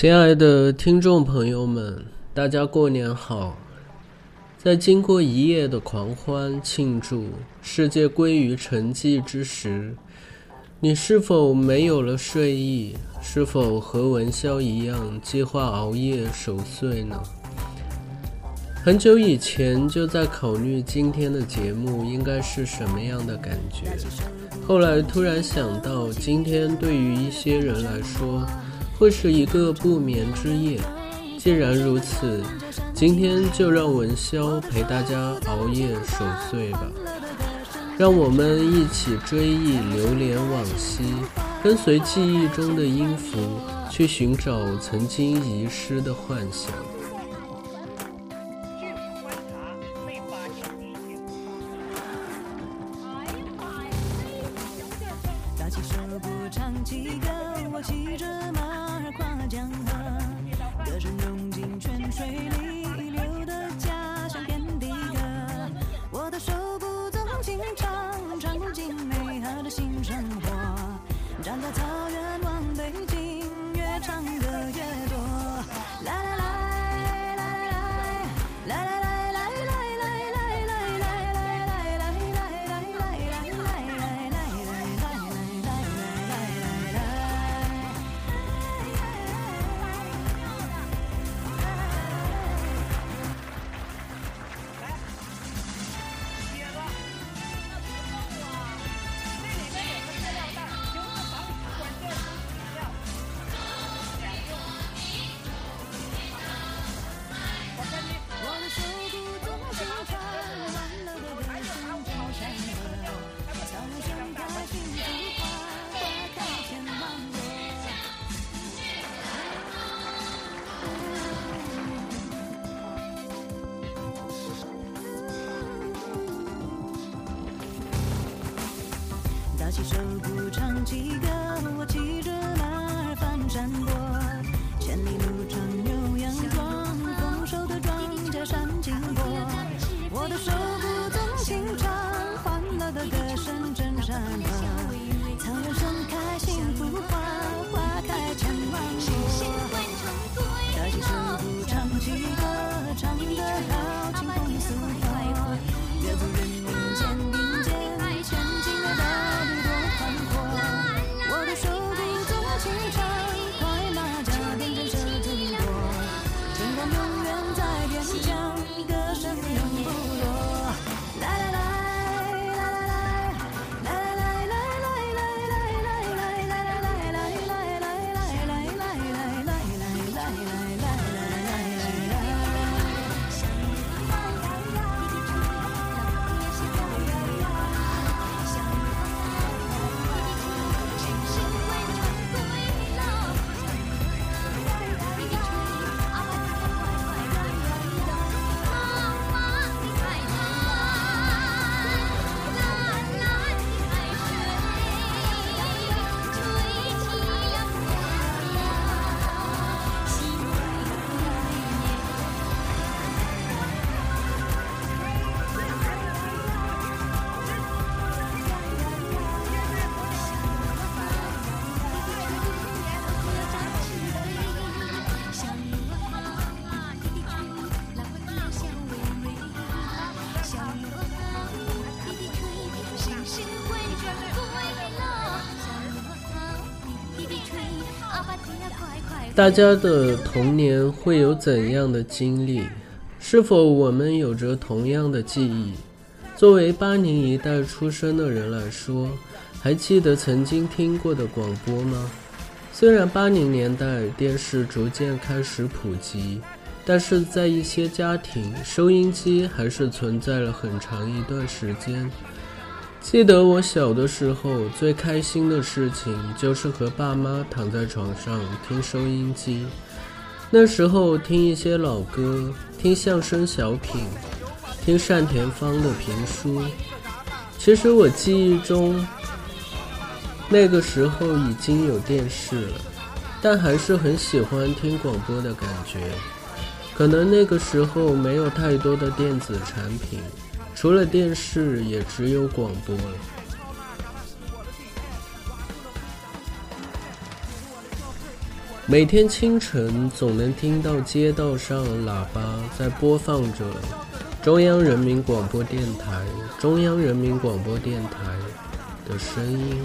亲爱的听众朋友们，大家过年好！在经过一夜的狂欢庆祝、世界归于沉寂之时，你是否没有了睡意？是否和文潇一样计划熬夜守岁呢？很久以前就在考虑今天的节目应该是什么样的感觉，后来突然想到，今天对于一些人来说，会是一个不眠之夜。既然如此，今天就让文潇陪大家熬夜守岁吧。让我们一起追忆流连往昔，跟随记忆中的音符，去寻找曾经遗失的幻想。起手鼓唱起歌，我骑着马儿翻山大家的童年会有怎样的经历？是否我们有着同样的记忆？作为八零一代出生的人来说，还记得曾经听过的广播吗？虽然八零年代电视逐渐开始普及，但是在一些家庭，收音机还是存在了很长一段时间。记得我小的时候，最开心的事情就是和爸妈躺在床上听收音机。那时候听一些老歌，听相声小品，听单田芳的评书。其实我记忆中，那个时候已经有电视了，但还是很喜欢听广播的感觉。可能那个时候没有太多的电子产品。除了电视，也只有广播了。每天清晨，总能听到街道上喇叭在播放着中央人民广播电台、中央人民广播电台的声音。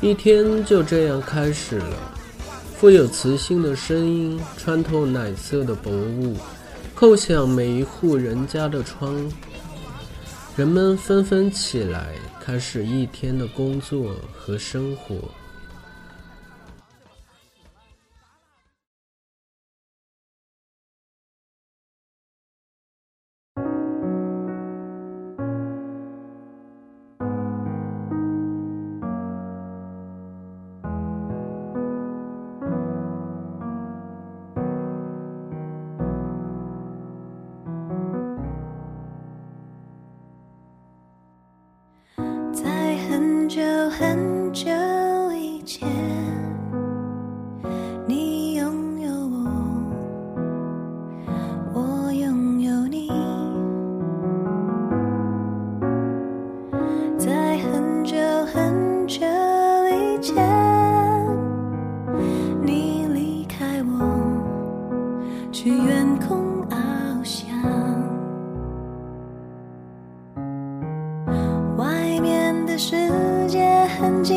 一天就这样开始了。富有磁性的声音穿透奶色的薄雾，叩响每一户人家的窗。人们纷纷起来，开始一天的工作和生活。世界很精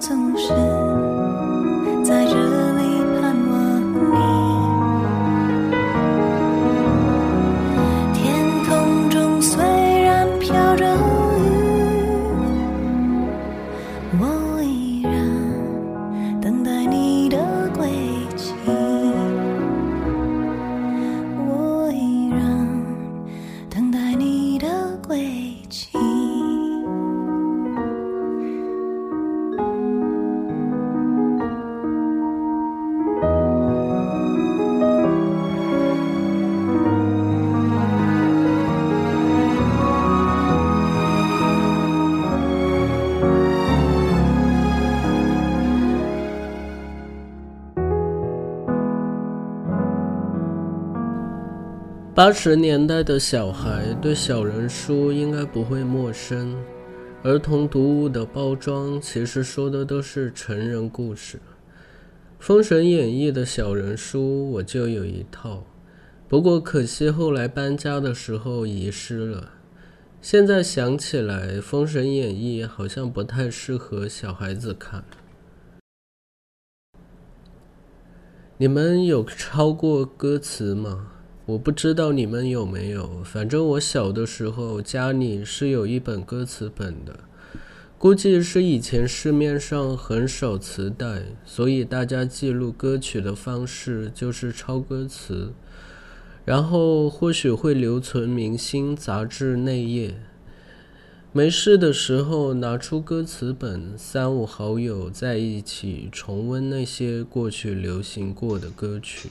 总是八十年代的小孩对小人书应该不会陌生。儿童读物的包装其实说的都是成人故事。《封神演义》的小人书我就有一套，不过可惜后来搬家的时候遗失了。现在想起来，《封神演义》好像不太适合小孩子看。你们有抄过歌词吗？我不知道你们有没有，反正我小的时候家里是有一本歌词本的，估计是以前市面上很少磁带，所以大家记录歌曲的方式就是抄歌词，然后或许会留存明星杂志内页。没事的时候拿出歌词本，三五好友在一起重温那些过去流行过的歌曲。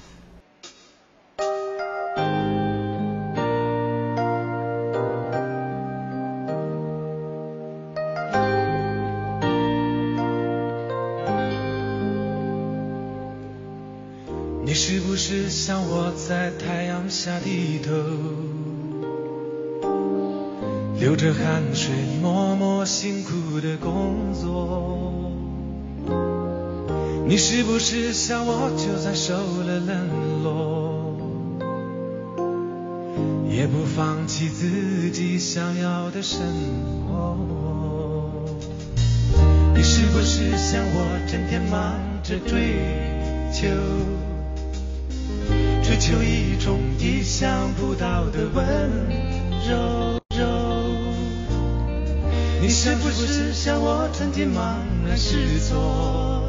放弃自己想要的生活？你是不是像我，整天忙着追求，追求一种意想不到的温柔？你是不是像我，曾经茫然失措，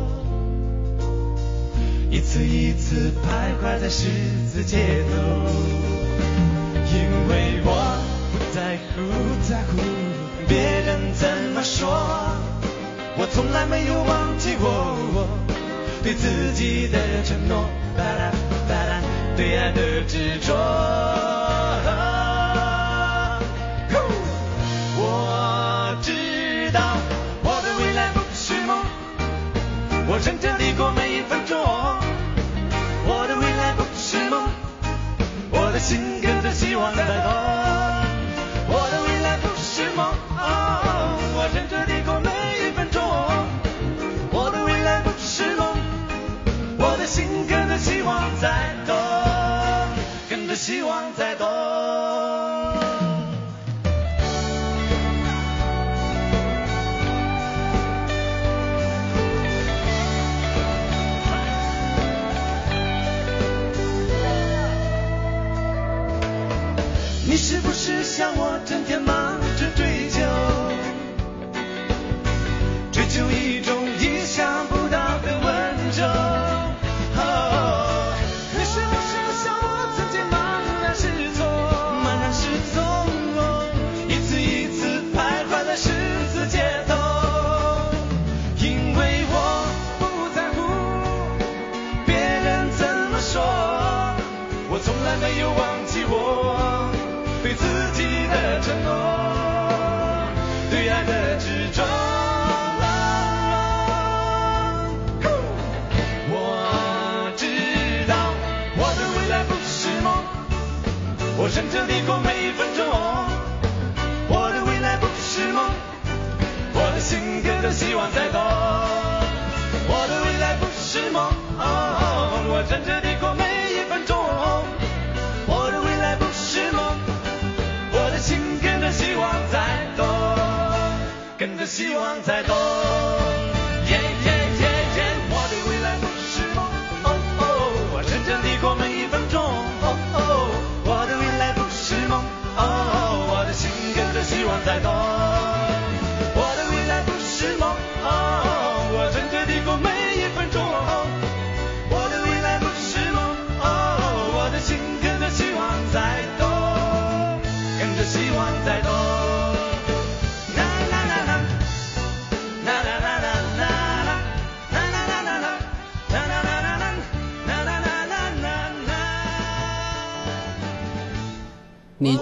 一次一次徘徊在十字街头？对我不在乎，在乎别人怎么说，我从来没有忘记过对自己的承诺，对爱的执着。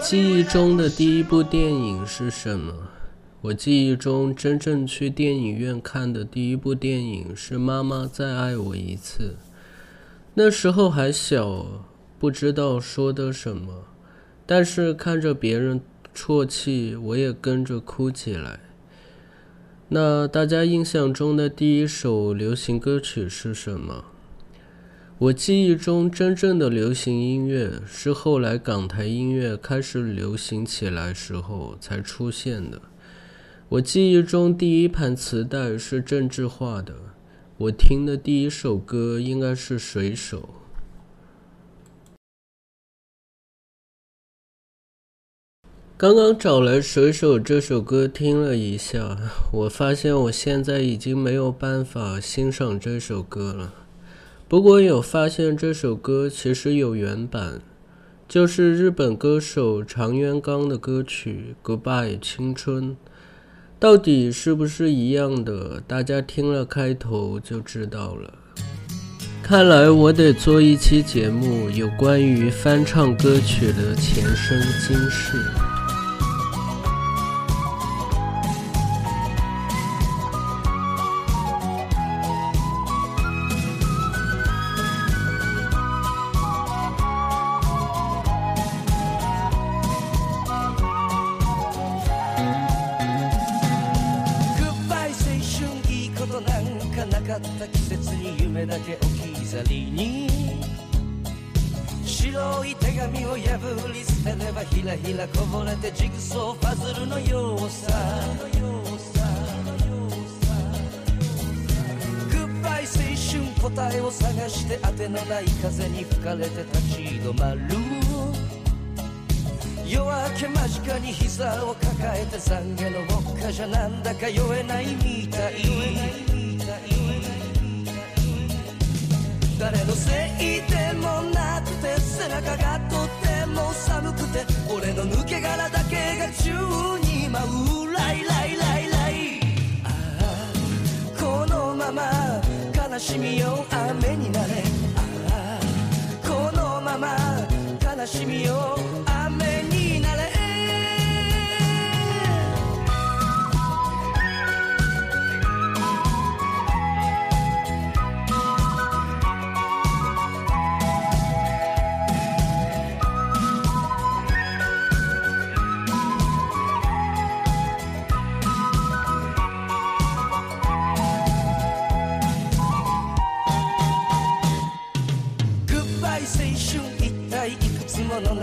记忆中的第一部电影是什么？我记忆中真正去电影院看的第一部电影是《妈妈再爱我一次》。那时候还小，不知道说的什么，但是看着别人啜泣，我也跟着哭起来。那大家印象中的第一首流行歌曲是什么？我记忆中真正的流行音乐是后来港台音乐开始流行起来时候才出现的。我记忆中第一盘磁带是郑智化的，我听的第一首歌应该是《水手》。刚刚找来《水手》这首歌听了一下，我发现我现在已经没有办法欣赏这首歌了。不过有发现这首歌其实有原版，就是日本歌手长渊刚的歌曲《Goodbye 青春》。到底是不是一样的？大家听了开头就知道了。看来我得做一期节目，有关于翻唱歌曲的前生今世。らひらこぼれてジグソーパズルのようさ。グッバイ青春答えを探して当てのない風に吹かれて立ち止まる。夜明け間近に膝を抱えて懺悔のウォッカじゃなんだか酔えないみたい。誰のせいでもなくて背中がとても寒くて俺の抜け殻だけが宙に舞うライライライライ。ああこのまま悲しみよ雨になれ。ああこのまま悲しみよ雨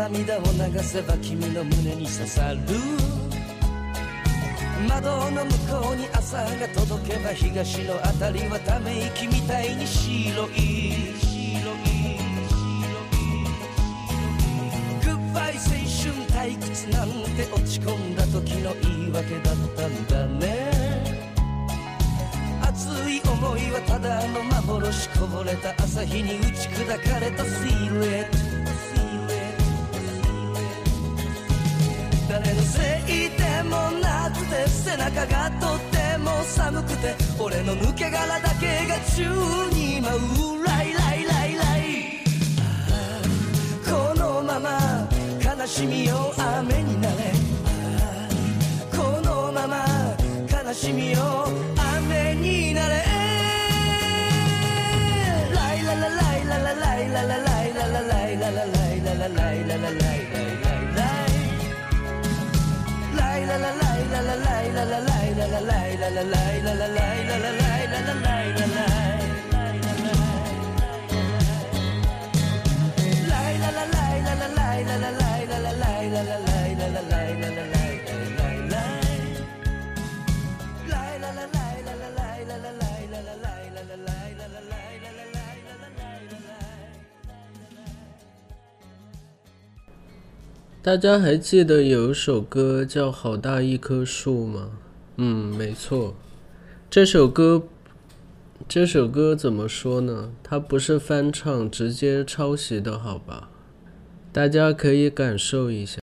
涙を流せば君の胸に刺さる。窓の向こうに朝が届けば東のあたりはため息みたいに白い白い。グッバイ青春退屈なんて落ち込んだ時の言い訳だったんだね。熱い思いはただの幻こぼれた朝日に打ち砕かれたシルエット。誰のせいでもなくて背中がとても寒くて俺の抜け殻だけが宙に舞うライライライライ。ああこのまま悲しみよ雨になれ。ああこのまま悲しみよ雨になれ。ライララライララライララライララライララライララライララライララ la la la la la 大家还记得有一首歌叫《好大一棵树》吗？嗯，没错，这首歌，这首歌怎么说呢？它不是翻唱，直接抄袭的，好吧？大家可以感受一下。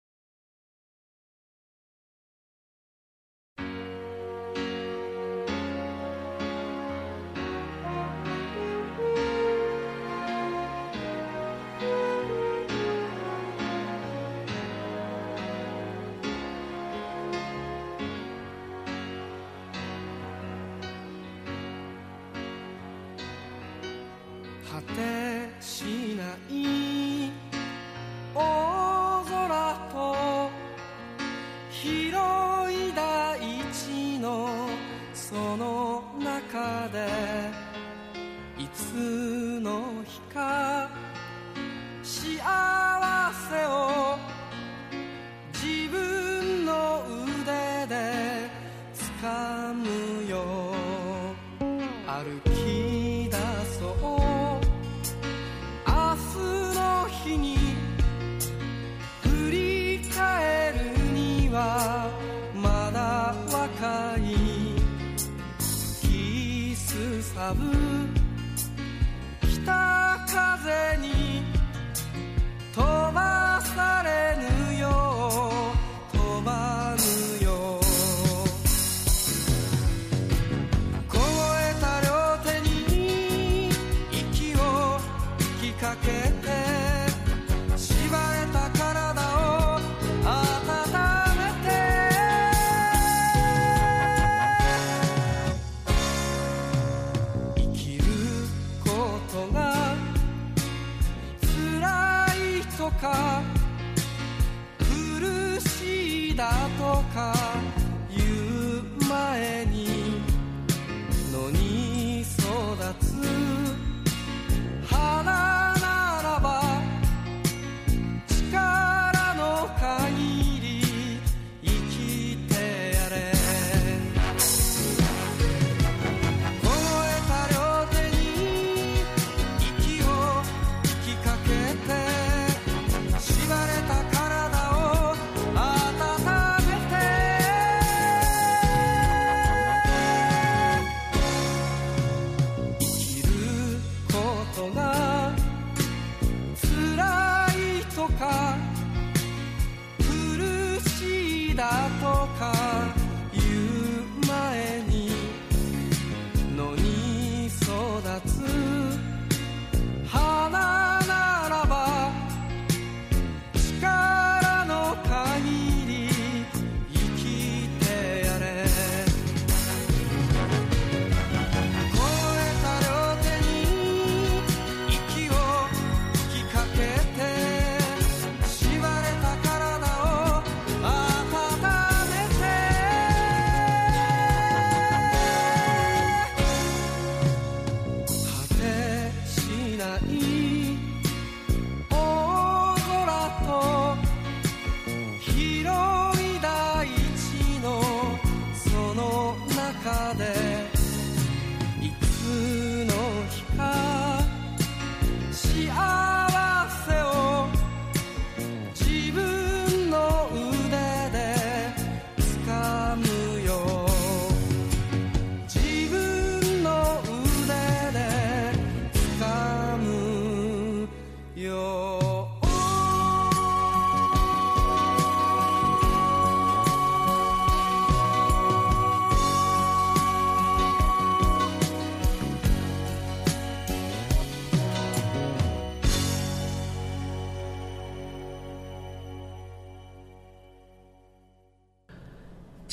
covered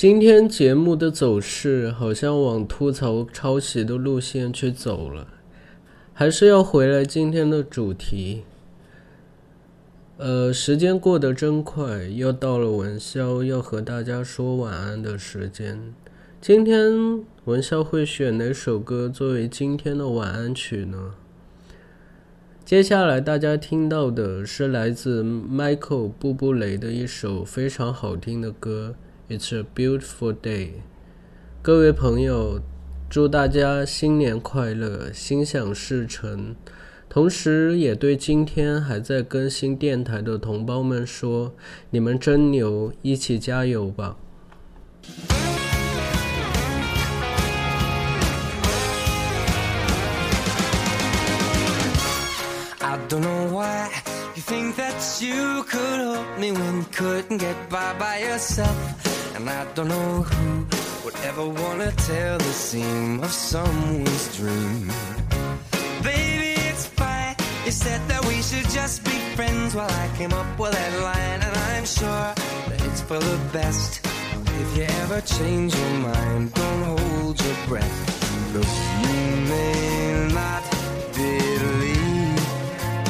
今天节目的走势好像往吐槽抄袭的路线去走了，还是要回来今天的主题。呃，时间过得真快，又到了文潇要和大家说晚安的时间。今天文潇会选哪首歌作为今天的晚安曲呢？接下来大家听到的是来自 Michael 布布雷的一首非常好听的歌。It's a beautiful day，各位朋友，祝大家新年快乐，心想事成。同时，也对今天还在更新电台的同胞们说：你们真牛，一起加油吧！I don't know why you think that you could help me when you couldn't get by by yourself. And I don't know who would ever wanna tell the seam of someone's dream. Baby, it's fine. You said that we should just be friends while I came up with that line. And I'm sure that it's for the best. If you ever change your mind, don't hold your breath. Look, you may not believe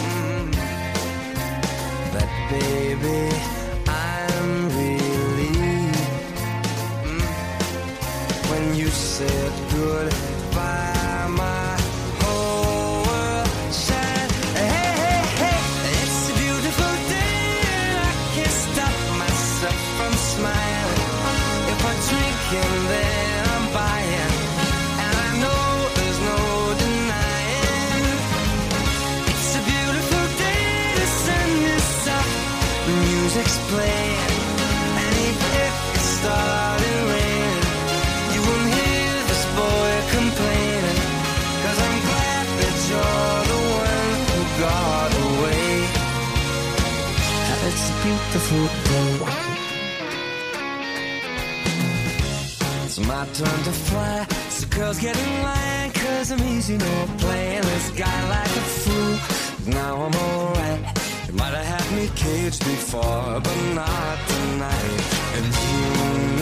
mm, that, baby, playing this guy like a fool. Now I'm alright. You might have had me caged before, but not tonight. And you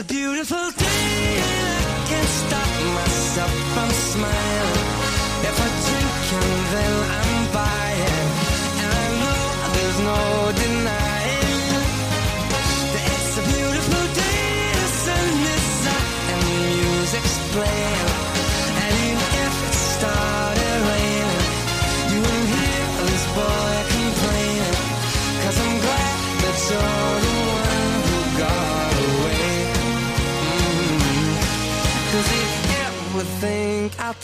It's a beautiful day, and I can't stop myself from smiling.